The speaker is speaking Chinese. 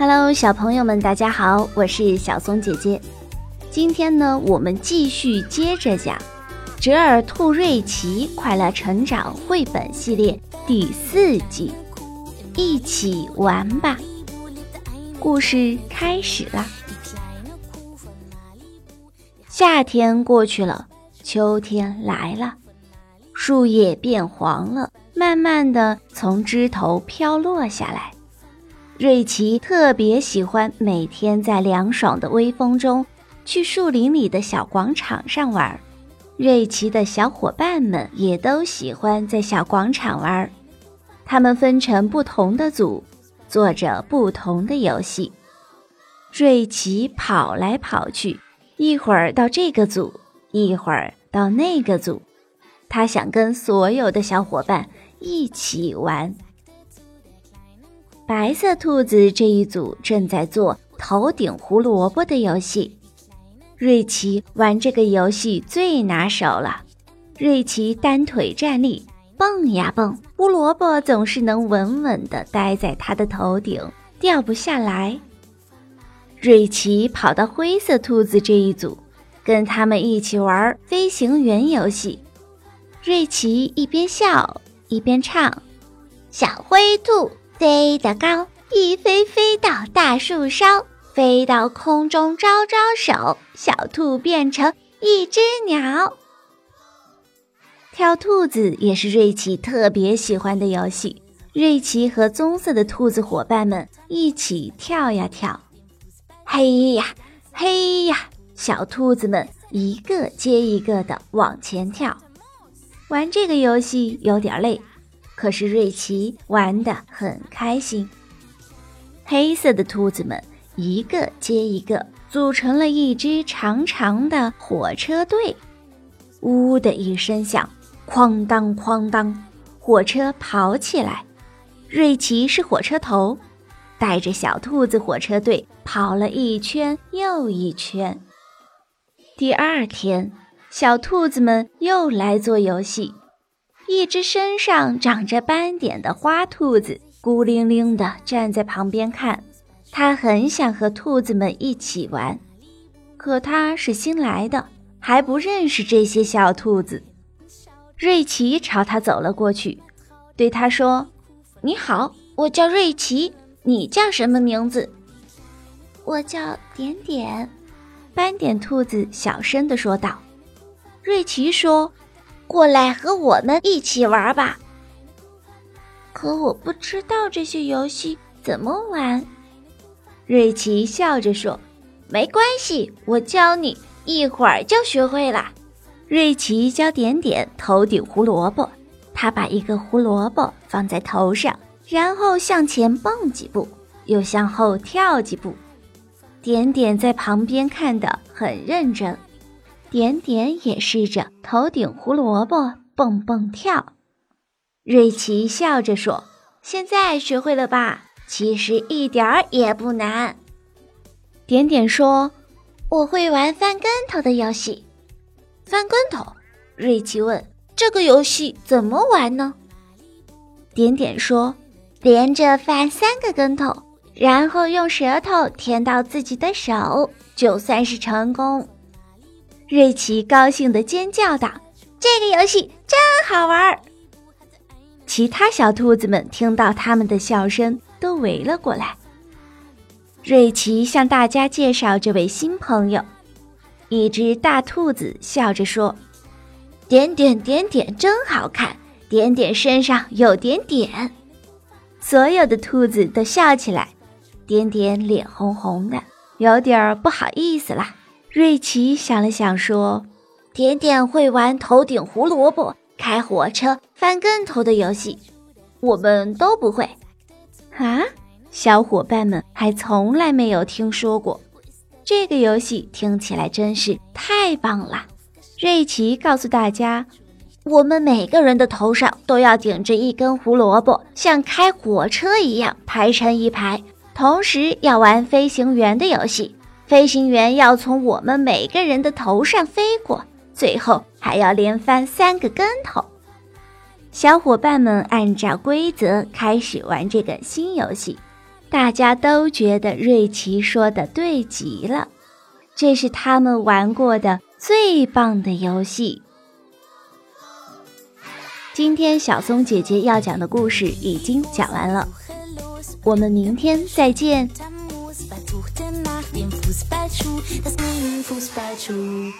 Hello，小朋友们，大家好，我是小松姐姐。今天呢，我们继续接着讲《折耳兔瑞奇快乐成长绘本系列》第四季，一起玩吧。故事开始了。夏天过去了，秋天来了，树叶变黄了，慢慢的从枝头飘落下来。瑞奇特别喜欢每天在凉爽的微风中去树林里的小广场上玩。瑞奇的小伙伴们也都喜欢在小广场玩。他们分成不同的组，做着不同的游戏。瑞奇跑来跑去，一会儿到这个组，一会儿到那个组。他想跟所有的小伙伴一起玩。白色兔子这一组正在做头顶胡萝卜的游戏，瑞奇玩这个游戏最拿手了。瑞奇单腿站立，蹦呀蹦，胡萝卜总是能稳稳地待在他的头顶，掉不下来。瑞奇跑到灰色兔子这一组，跟他们一起玩飞行员游戏。瑞奇一边笑一边唱：“小灰兔。”飞得高，一飞飞到大树梢，飞到空中招招手，小兔变成一只鸟。跳兔子也是瑞奇特别喜欢的游戏。瑞奇和棕色的兔子伙伴们一起跳呀跳，嘿呀嘿呀，小兔子们一个接一个的往前跳。玩这个游戏有点累。可是瑞奇玩得很开心。黑色的兔子们一个接一个组成了一支长长的火车队，呜的一声响，哐当哐当，火车跑起来。瑞奇是火车头，带着小兔子火车队跑了一圈又一圈。第二天，小兔子们又来做游戏。一只身上长着斑点的花兔子孤零零地站在旁边看，它很想和兔子们一起玩，可它是新来的，还不认识这些小兔子。瑞奇朝它走了过去，对它说：“你好，我叫瑞奇，你叫什么名字？”“我叫点点。”斑点兔子小声地说道。瑞奇说。过来和我们一起玩吧。可我不知道这些游戏怎么玩。瑞奇笑着说：“没关系，我教你，一会儿就学会了。”瑞奇教点点头顶胡萝卜，他把一个胡萝卜放在头上，然后向前蹦几步，又向后跳几步。点点在旁边看得很认真。点点也试着头顶胡萝卜蹦蹦跳，瑞奇笑着说：“现在学会了吧？其实一点儿也不难。”点点说：“我会玩翻跟头的游戏。”翻跟头？瑞奇问：“这个游戏怎么玩呢？”点点说：“连着翻三个跟头，然后用舌头舔到自己的手，就算是成功。”瑞奇高兴地尖叫道：“这个游戏真好玩！”其他小兔子们听到他们的笑声，都围了过来。瑞奇向大家介绍这位新朋友。一只大兔子笑着说：“点点点点真好看，点点身上有点点。”所有的兔子都笑起来。点点脸红红的，有点不好意思啦。瑞奇想了想，说：“点点会玩头顶胡萝卜、开火车、翻跟头的游戏，我们都不会。”啊，小伙伴们还从来没有听说过这个游戏，听起来真是太棒了。瑞奇告诉大家：“我们每个人的头上都要顶着一根胡萝卜，像开火车一样排成一排，同时要玩飞行员的游戏。”飞行员要从我们每个人的头上飞过，最后还要连翻三个跟头。小伙伴们按照规则开始玩这个新游戏。大家都觉得瑞奇说的对极了，这是他们玩过的最棒的游戏。今天小松姐姐要讲的故事已经讲完了，我们明天再见。Fußballschuh, das Mühlenfußballschuh.